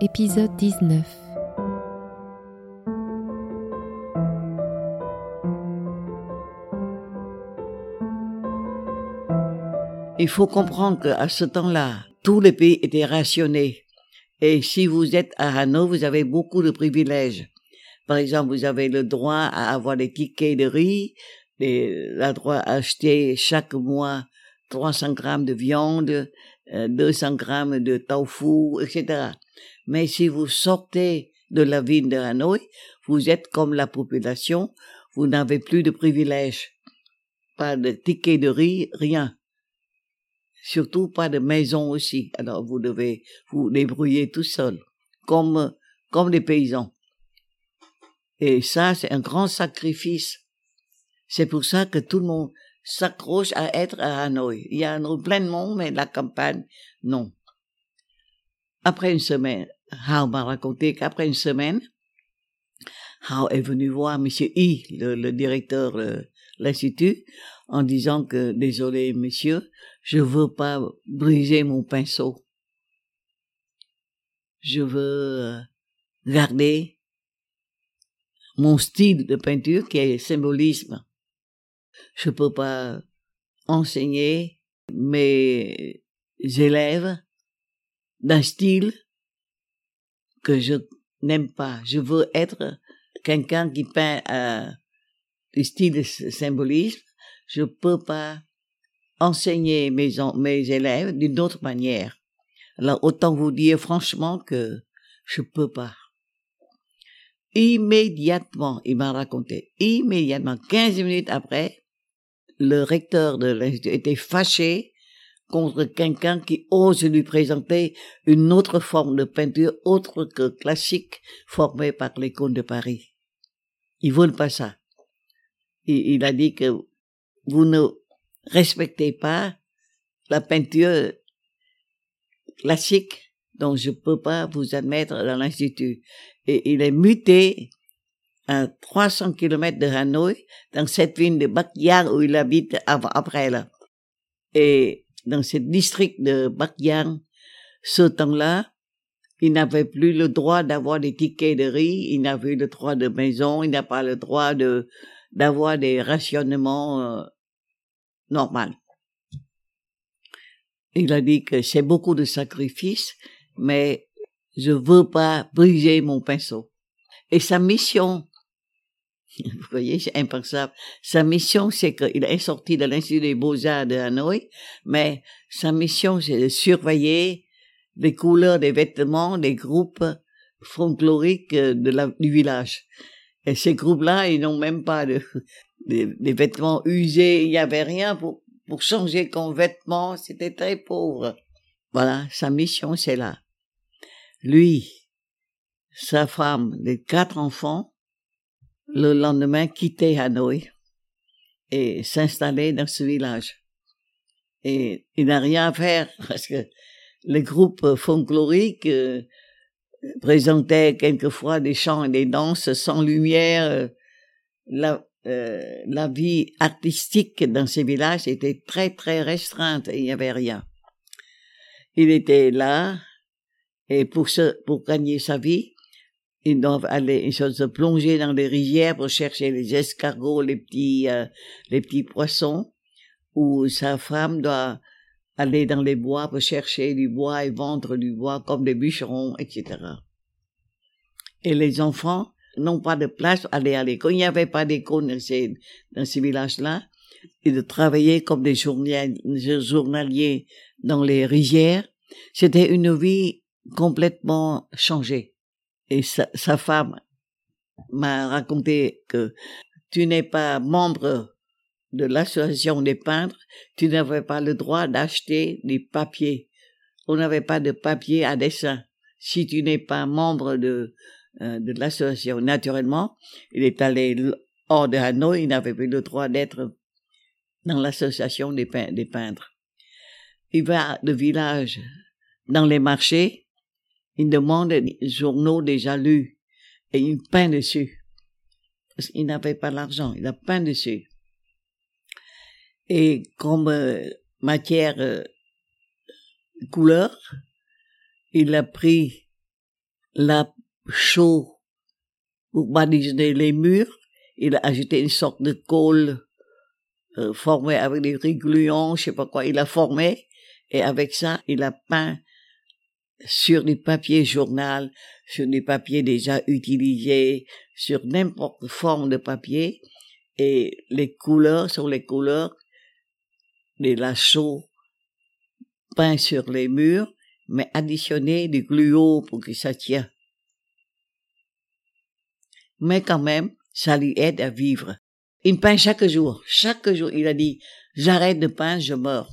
Épisode 19. Il faut comprendre qu'à ce temps-là, tous les pays étaient rationnés. Et si vous êtes à Hanoi, vous avez beaucoup de privilèges. Par exemple, vous avez le droit à avoir des tickets de riz, le droit à acheter chaque mois 300 grammes de viande, 200 euh, grammes de tofu, etc. Mais si vous sortez de la ville de Hanoi, vous êtes comme la population, vous n'avez plus de privilèges. Pas de tickets de riz, rien. Surtout pas de maison aussi. Alors vous devez vous débrouiller tout seul, comme, comme les paysans. Et ça, c'est un grand sacrifice. C'est pour ça que tout le monde s'accroche à être à Hanoi. Il y a plein de monde, mais la campagne, non. Après une semaine, Hao m'a raconté qu'après une semaine, Hao est venu voir Monsieur I, le, directeur de l'institut, en disant que désolé monsieur, je veux pas briser mon pinceau. Je veux euh, garder mon style de peinture qui est symbolisme. Je peux pas enseigner mes élèves d'un style que je n'aime pas. Je veux être quelqu'un qui peint euh, du style de symbolisme. Je peux pas enseigner mes, mes élèves d'une autre manière. Alors autant vous dire franchement que je peux pas. Immédiatement, il m'a raconté, immédiatement, 15 minutes après, le recteur de l'Institut était fâché contre quelqu'un qui ose lui présenter une autre forme de peinture autre que classique formée par l'école de Paris. Ils veulent pas ça. Il, a dit que vous ne respectez pas la peinture classique, donc je peux pas vous admettre dans l'institut et il est muté à 300 kilomètres de Hanoi, dans cette ville de Bakyang où il habite après là. Et dans ce district de Bakyang, ce temps-là, il n'avait plus le droit d'avoir des tickets de riz, il n'avait le droit de maison, il n'a pas le droit de d'avoir des rationnements euh, normaux. Il a dit que c'est beaucoup de sacrifices, mais je veux pas briser mon pinceau. Et sa mission, vous voyez, c'est impensable. Sa mission, c'est qu'il est sorti de l'Institut des Beaux-Arts de Hanoï, mais sa mission, c'est de surveiller les couleurs des vêtements des groupes folkloriques de du village. Et ces groupes-là, ils n'ont même pas de, des, vêtements usés, il n'y avait rien pour, pour changer comme vêtements, c'était très pauvre. Voilà, sa mission, c'est là lui, sa femme, les quatre enfants, le lendemain quittaient Hanoï et s'installaient dans ce village. Et il n'a rien à faire parce que les groupes folkloriques euh, présentaient quelquefois des chants et des danses sans lumière. La, euh, la vie artistique dans ces villages était très très restreinte et il n'y avait rien. Il était là, et pour se, pour gagner sa vie, ils doivent aller, ils se plonger dans les rivières pour chercher les escargots, les petits, euh, les petits poissons, ou sa femme doit aller dans les bois pour chercher du bois et vendre du bois comme des bûcherons, etc. Et les enfants n'ont pas de place pour aller à l'école. Il n'y avait pas d'école dans ces, dans ces villages-là. Et de travailler comme des journaliers dans les rivières. C'était une vie complètement changé. Et sa, femme m'a raconté que tu n'es pas membre de l'association des peintres, tu n'avais pas le droit d'acheter des papiers. On n'avait pas de papier à dessin. Si tu n'es pas membre de, euh, l'association, naturellement, il est allé hors de Hanoi, il n'avait plus le droit d'être dans l'association des peintres. Il va de village dans les marchés, il demande des journaux déjà lus et il peint dessus. Parce qu'il n'avait pas l'argent, il a peint dessus. Et comme euh, matière euh, couleur, il a pris la chaux pour baliser les murs. Il a ajouté une sorte de colle euh, formée avec des régluants, je sais pas quoi. Il a formé et avec ça, il a peint sur des papiers journal, sur des papiers déjà utilisés, sur n'importe forme de papier, et les couleurs sur les couleurs, les lasso peints sur les murs, mais additionner du gluo pour que ça tient. Mais quand même, ça lui aide à vivre. Il peint chaque jour. Chaque jour, il a dit, j'arrête de peindre, je meurs.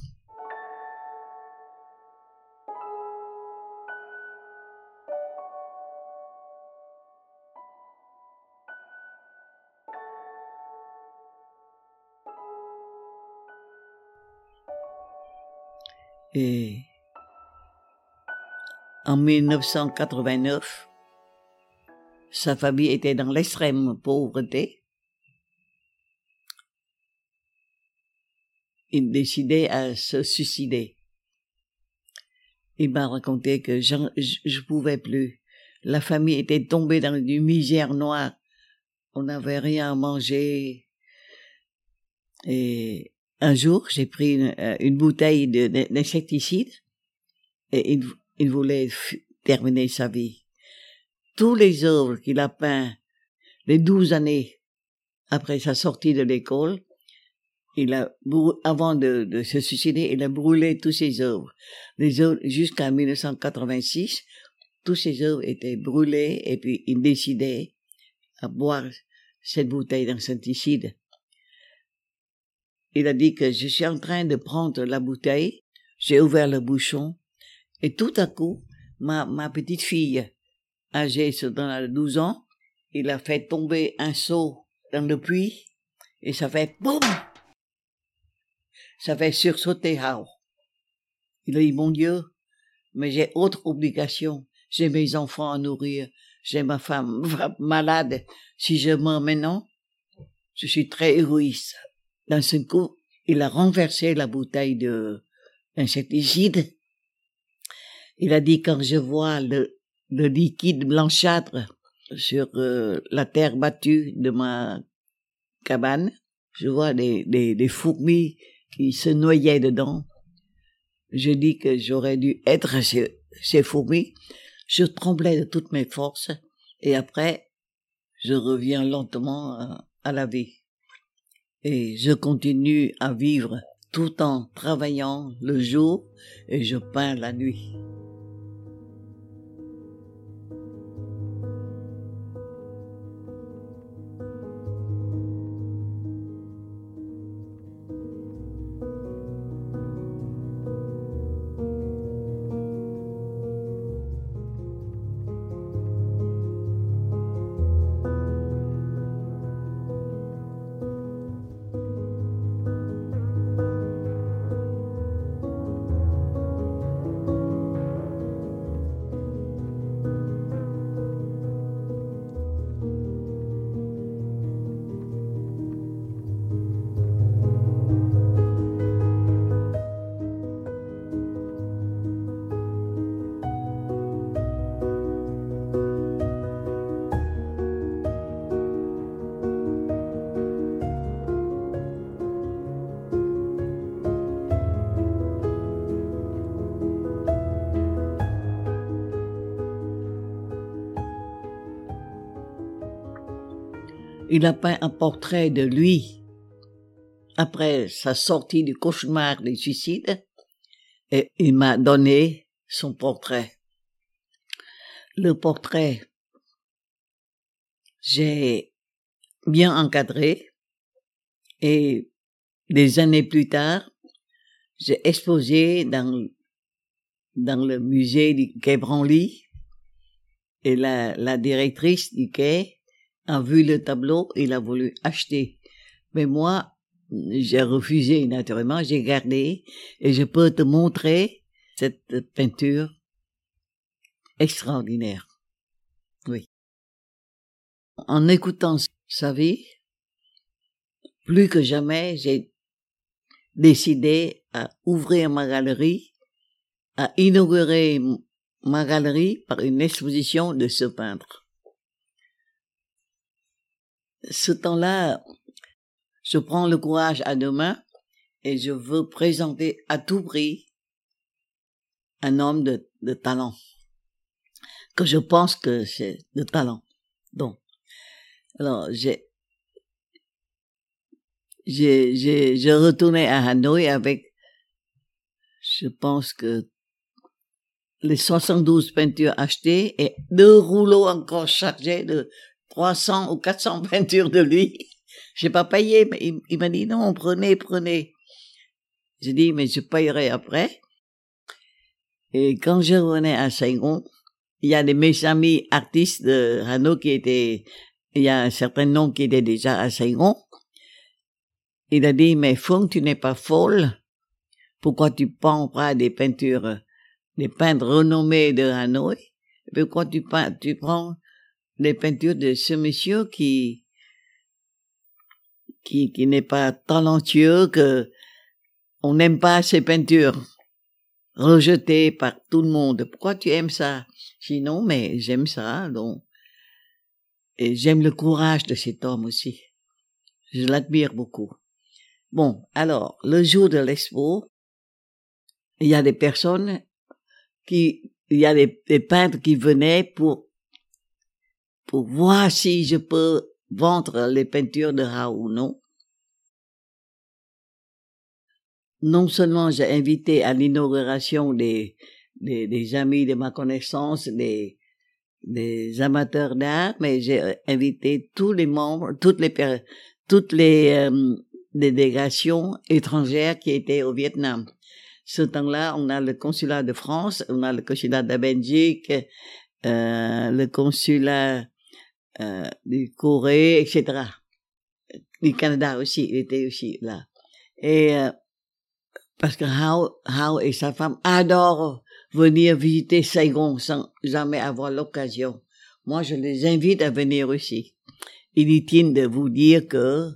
Et en 1989, sa famille était dans l'extrême pauvreté. Il décidait à se suicider. Il m'a raconté que je, je, pouvais plus. La famille était tombée dans une misère noire. On n'avait rien à manger. Et un jour, j'ai pris une, euh, bouteille d'insecticide et il, voulait terminer sa vie. Tous les œuvres qu'il a peints les douze années après sa sortie de l'école, il a, avant de, se suicider, il a brûlé tous ses œuvres. Les œuvres, jusqu'en 1986, tous ses œuvres étaient brûlées et puis il décidait à boire cette bouteille d'insecticide il a dit que je suis en train de prendre la bouteille, j'ai ouvert le bouchon, et tout à coup, ma, ma petite fille, âgée de 12 ans, il a fait tomber un seau dans le puits, et ça fait boum! Ça fait sursauter Hao. Il a dit, mon Dieu, mais j'ai autre obligation. J'ai mes enfants à nourrir. J'ai ma femme malade. Si je meurs maintenant, je suis très égoïste. Dans ce coup, il a renversé la bouteille de insecticide. Il a dit quand je vois le, le liquide blanchâtre sur euh, la terre battue de ma cabane, je vois des, des, des fourmis qui se noyaient dedans. Je dis que j'aurais dû être ces, ces fourmis. Je tremblais de toutes mes forces et après, je reviens lentement à, à la vie et je continue à vivre tout en travaillant le jour et je peins la nuit. Il a peint un portrait de lui après sa sortie du cauchemar des suicides et il m'a donné son portrait. Le portrait, j'ai bien encadré et des années plus tard, j'ai exposé dans, dans le musée du Quai Branly et la, la directrice du quai a vu le tableau, il a voulu acheter. Mais moi, j'ai refusé naturellement, j'ai gardé et je peux te montrer cette peinture extraordinaire. Oui. En écoutant sa vie, plus que jamais, j'ai décidé à ouvrir ma galerie, à inaugurer ma galerie par une exposition de ce peintre. Ce temps-là, je prends le courage à deux mains et je veux présenter à tout prix un homme de, talent, que je pense que c'est de talent. Donc, alors j'ai j'ai j'ai je retournais à Hanoï avec je pense que les 72 peintures achetées et deux rouleaux encore chargés de 300 ou 400 peintures de lui. J'ai pas payé, mais il, m'a dit non, prenez, prenez. J'ai dit, mais je payerai après. Et quand je revenais à Saigon, il y a des mes amis artistes de Hano qui étaient, il y a un certain nombre qui étaient déjà à Saigon. Il a dit, mais Fung, tu n'es pas folle. Pourquoi tu prends pas des peintures, des peintres renommés de Hanoï? Pourquoi tu, tu prends des peintures de ce monsieur qui, qui, qui n'est pas talentueux, que on n'aime pas ses peintures, rejetées par tout le monde. Pourquoi tu aimes ça? Sinon, mais j'aime ça, donc. Et j'aime le courage de cet homme aussi. Je l'admire beaucoup. Bon, alors, le jour de l'expo, il y a des personnes qui, il y a des, peintres qui venaient pour, pour voir si je peux vendre les peintures de Raoult ou non. Non seulement j'ai invité à l'inauguration des, des, des, amis de ma connaissance, des, des amateurs d'art, mais j'ai invité tous les membres, toutes les, toutes les euh, délégations étrangères qui étaient au Vietnam ce temps-là, on a le consulat de France, on a le consulat de Belgique, euh, le consulat euh, du Corée, etc. Du Canada aussi, il était aussi là. Et euh, parce que Hao, Hao et sa femme adorent venir visiter Saigon sans jamais avoir l'occasion. Moi, je les invite à venir aussi. Inutile de vous dire que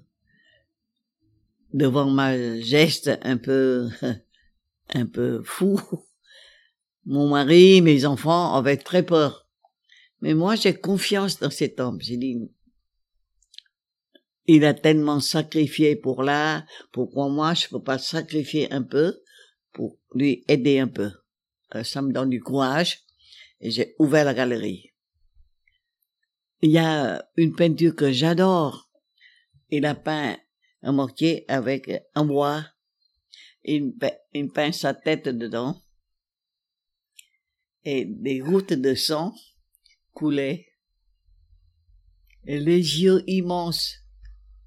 devant ma geste un peu un peu fou. Mon mari, mes enfants avaient très peur. Mais moi, j'ai confiance dans cet homme. J'ai dit, il a tellement sacrifié pour là, pourquoi moi je peux pas sacrifier un peu pour lui aider un peu. Euh, ça me donne du courage et j'ai ouvert la galerie. Il y a une peinture que j'adore. Il a peint un mortier avec un bois il, il peint sa tête dedans et des gouttes de sang coulaient et les yeux immenses,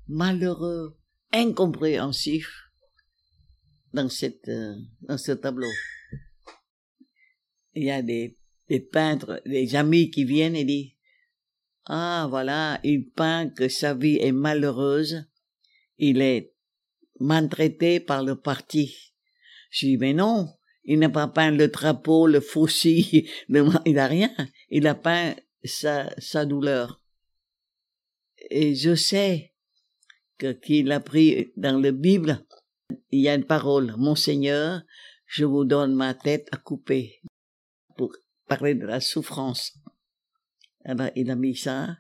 malheureux, incompréhensifs dans cette euh, dans ce tableau. Il y a des, des peintres, des amis qui viennent et disent ah voilà, il peint que sa vie est malheureuse, il est maltraité par le parti. Je dis, mais non, il n'a pas peint le drapeau, le fossile, il n'a rien. Il a peint sa, sa douleur. Et je sais que qu'il a pris dans la Bible, il y a une parole, Mon Seigneur, je vous donne ma tête à couper pour parler de la souffrance. Alors, il a mis ça.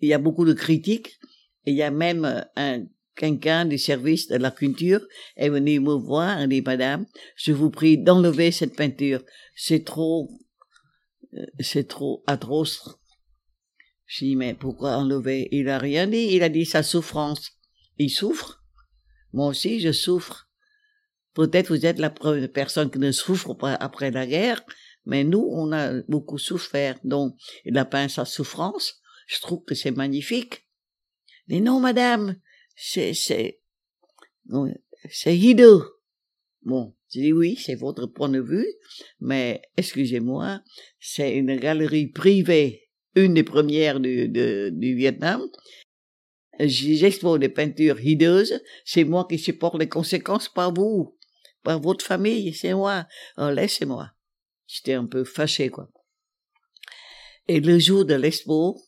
Il y a beaucoup de critiques. il y a même un quelqu'un du service de la culture est venu me voir et dit, Madame, je vous prie d'enlever cette peinture. C'est trop, c'est trop atroce. Je dis, mais pourquoi enlever? Il a rien dit. Il a dit sa souffrance. Il souffre. Moi aussi, je souffre. Peut-être vous êtes la première personne qui ne souffre pas après la guerre, mais nous, on a beaucoup souffert. Donc, il a peint sa souffrance. Je trouve que c'est magnifique. Mais non, madame, c'est, c'est, c'est hideux. Bon, je dis oui, c'est votre point de vue, mais excusez-moi, c'est une galerie privée, une des premières du, Vietnam. J'expose des peintures hideuses, c'est moi qui supporte les conséquences, par vous, par votre famille, c'est moi. Oh, laissez-moi. J'étais un peu fâché, quoi. Et le jour de l'expo,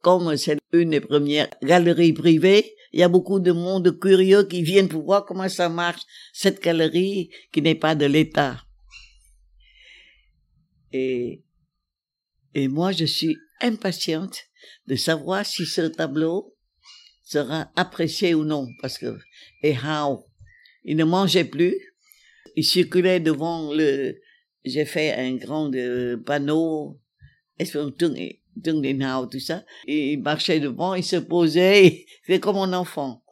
comme c'est une des premières galeries privées, il y a beaucoup de monde curieux qui viennent pour voir comment ça marche, cette galerie qui n'est pas de l'État. Et, et moi, je suis impatiente de savoir si ce tableau sera apprécié ou non, parce que, et how? Il ne mangeait plus. Il circulait devant le, j'ai fait un grand euh, panneau, tout ça. Il marchait devant, il se posait, c'est comme un enfant.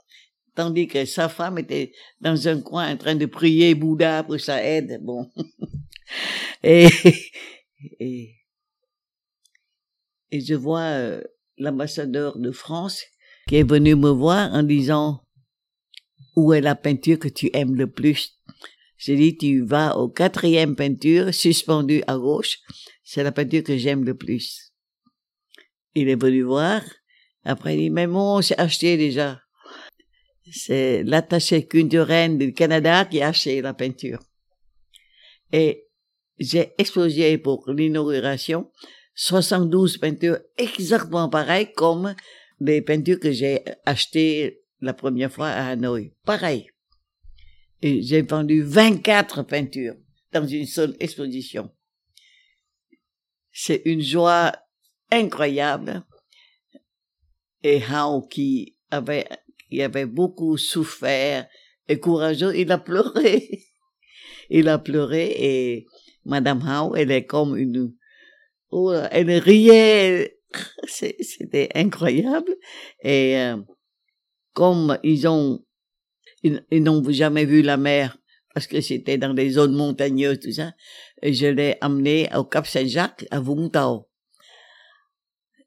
Tandis que sa femme était dans un coin en train de prier Bouddha pour sa aide. Bon. et, et, et je vois euh, l'ambassadeur de France qui est venu me voir en disant où est la peinture que tu aimes le plus? J'ai dit, tu vas au quatrième peinture suspendue à gauche. C'est la peinture que j'aime le plus. Il est venu voir. Après, il dit, mais moi, j'ai acheté déjà. C'est l'attaché culturel du Canada qui a acheté la peinture. Et j'ai exposé pour l'inauguration 72 peintures exactement pareilles comme les peintures que j'ai achetées la première fois à Hanoï. Pareil. Et j'ai vendu 24 peintures dans une seule exposition. C'est une joie incroyable. Et Hao, qui avait, qui avait beaucoup souffert et courageux, il a pleuré. il a pleuré et Madame Hao, elle est comme une, oh, elle riait. C'était incroyable. Et euh, comme ils ont, ils, n'ont jamais vu la mer parce que c'était dans les zones montagneuses, tout ça. Je l'ai amené au Cap Saint-Jacques, à Vungtao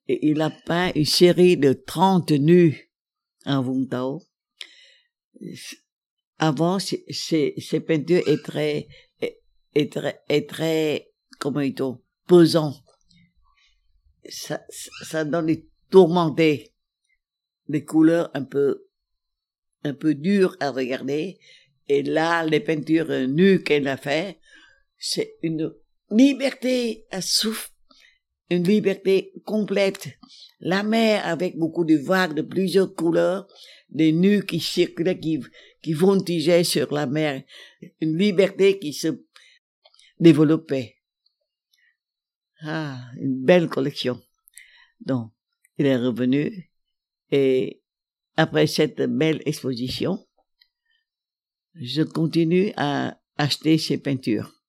il a peint une série de 30 nus en Vung Avant, ces, peintures étaient très, est très, très, comment dit-on, pesant. Ça, ça donne des tourmentés, des couleurs un peu, un peu dures à regarder. Et là, les peintures nues qu'elle a fait, c'est une liberté à souffler une liberté complète. La mer avec beaucoup de vagues de plusieurs couleurs, des nus qui circulaient, qui, qui voltigeaient sur la mer. Une liberté qui se développait. Ah, une belle collection. Donc, il est revenu et après cette belle exposition, je continue à acheter ses peintures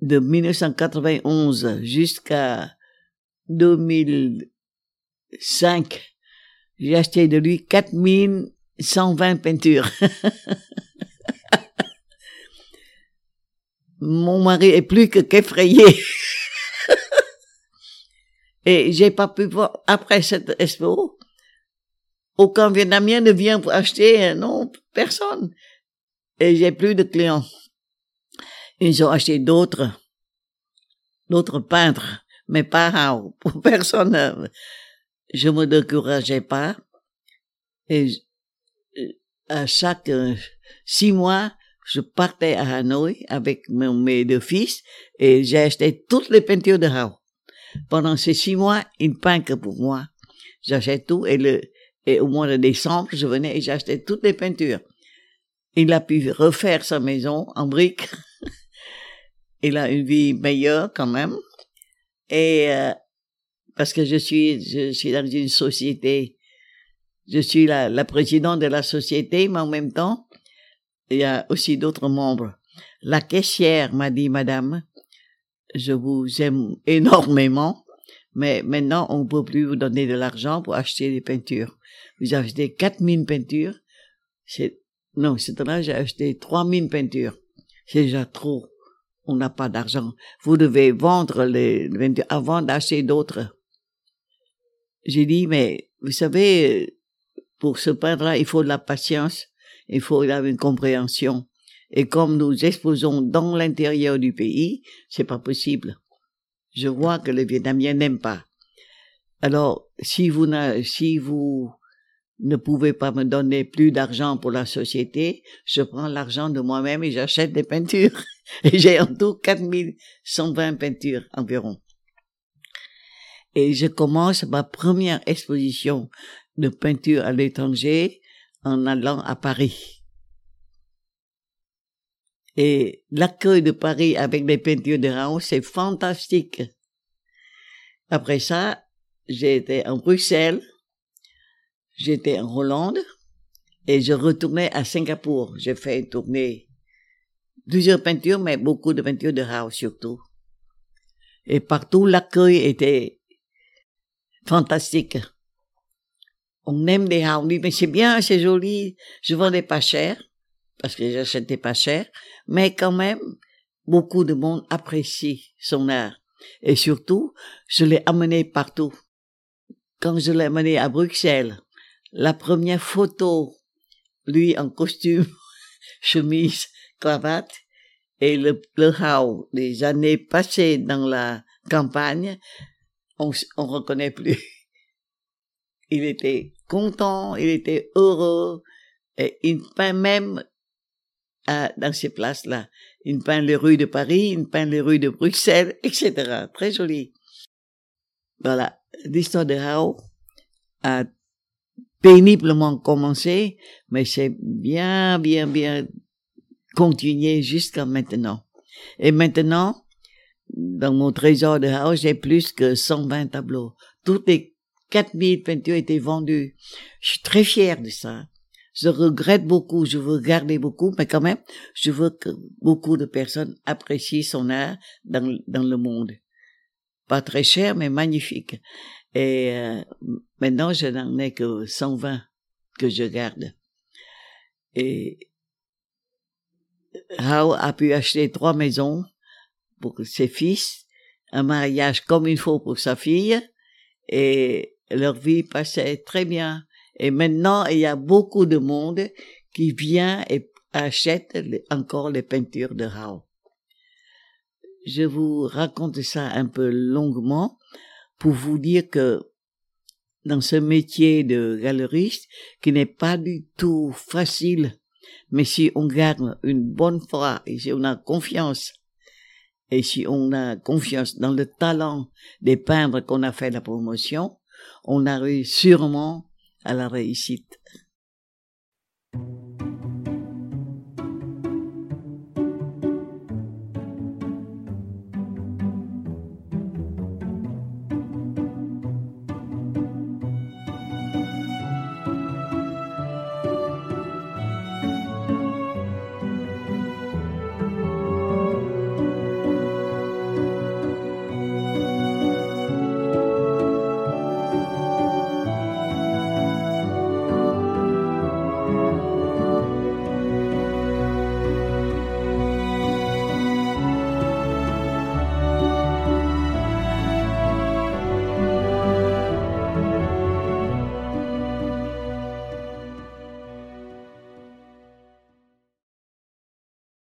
de 1991 jusqu'à 2005, j'ai acheté de lui 4120 peintures. Mon mari est plus que qu'effrayé. Et j'ai pas pu voir, après cette expo, aucun Vietnamien ne vient pour acheter, non, personne. Et j'ai plus de clients. Ils ont acheté d'autres, d'autres peintres, mais pas pour personne. Je me décourageais pas. Et à chaque euh, six mois, je partais à Hanoï avec mes deux fils et j'ai acheté toutes les peintures de Hao. Pendant ces six mois, il peint que pour moi. J'achète tout et le, et au mois de décembre, je venais et j'achetais toutes les peintures. Il a pu refaire sa maison en briques il a une vie meilleure quand même. Et euh, parce que je suis, je suis dans une société, je suis la, la présidente de la société, mais en même temps, il y a aussi d'autres membres. La caissière m'a dit, Madame, je vous aime énormément, mais maintenant on ne peut plus vous donner de l'argent pour acheter des peintures. Vous acheté 4000 peintures. Non, c'est là j'ai acheté 3000 peintures. C'est déjà trop on n'a pas d'argent. Vous devez vendre les avant d'acheter d'autres. J'ai dit, mais vous savez, pour ce peindre-là, il faut de la patience, il faut une compréhension. Et comme nous exposons dans l'intérieur du pays, c'est pas possible. Je vois que les Vietnamiens n'aiment pas. Alors, si vous, si vous ne pouvez pas me donner plus d'argent pour la société, je prends l'argent de moi-même et j'achète des peintures. Et j'ai en tout 4120 peintures environ. Et je commence ma première exposition de peinture à l'étranger en allant à Paris. Et l'accueil de Paris avec les peintures de Raoult, c'est fantastique. Après ça, j'ai été en Bruxelles, j'étais en Hollande, et je retournais à Singapour. J'ai fait une tournée, plusieurs peintures, mais beaucoup de peintures de Raoult surtout. Et partout, l'accueil était fantastique. On aime les Raoult, mais c'est bien, c'est joli. Je vendais pas cher, parce que j'achetais pas cher, mais quand même, beaucoup de monde apprécie son art. Et surtout, je l'ai amené partout. Quand je l'ai amené à Bruxelles, la première photo lui en costume, chemise, cravate, et le, le des années passées dans la campagne, on, on reconnaît plus. Il était content, il était heureux, et il peint même à, dans ces places-là. Il peint les rues de Paris, il peint les rues de Bruxelles, etc. Très joli. Voilà, l'histoire de Hao a péniblement commencé, mais c'est bien, bien, bien continué jusqu'à maintenant. Et maintenant, dans mon trésor de house, j'ai plus que 120 tableaux. Toutes les 4000 peintures étaient vendues. Je suis très fière de ça. Je regrette beaucoup, je veux garder beaucoup, mais quand même, je veux que beaucoup de personnes apprécient son art dans, dans le monde. Pas très cher, mais magnifique. Et euh, maintenant, je n'en ai que 120 que je garde. Et Rao a pu acheter trois maisons pour ses fils, un mariage comme il faut pour sa fille, et leur vie passait très bien. Et maintenant, il y a beaucoup de monde qui vient et achète encore les peintures de Rao. Je vous raconte ça un peu longuement pour vous dire que dans ce métier de galeriste, qui n'est pas du tout facile, mais si on garde une bonne foi et si on a confiance, et si on a confiance dans le talent des peintres qu'on a fait la promotion, on arrive sûrement à la réussite.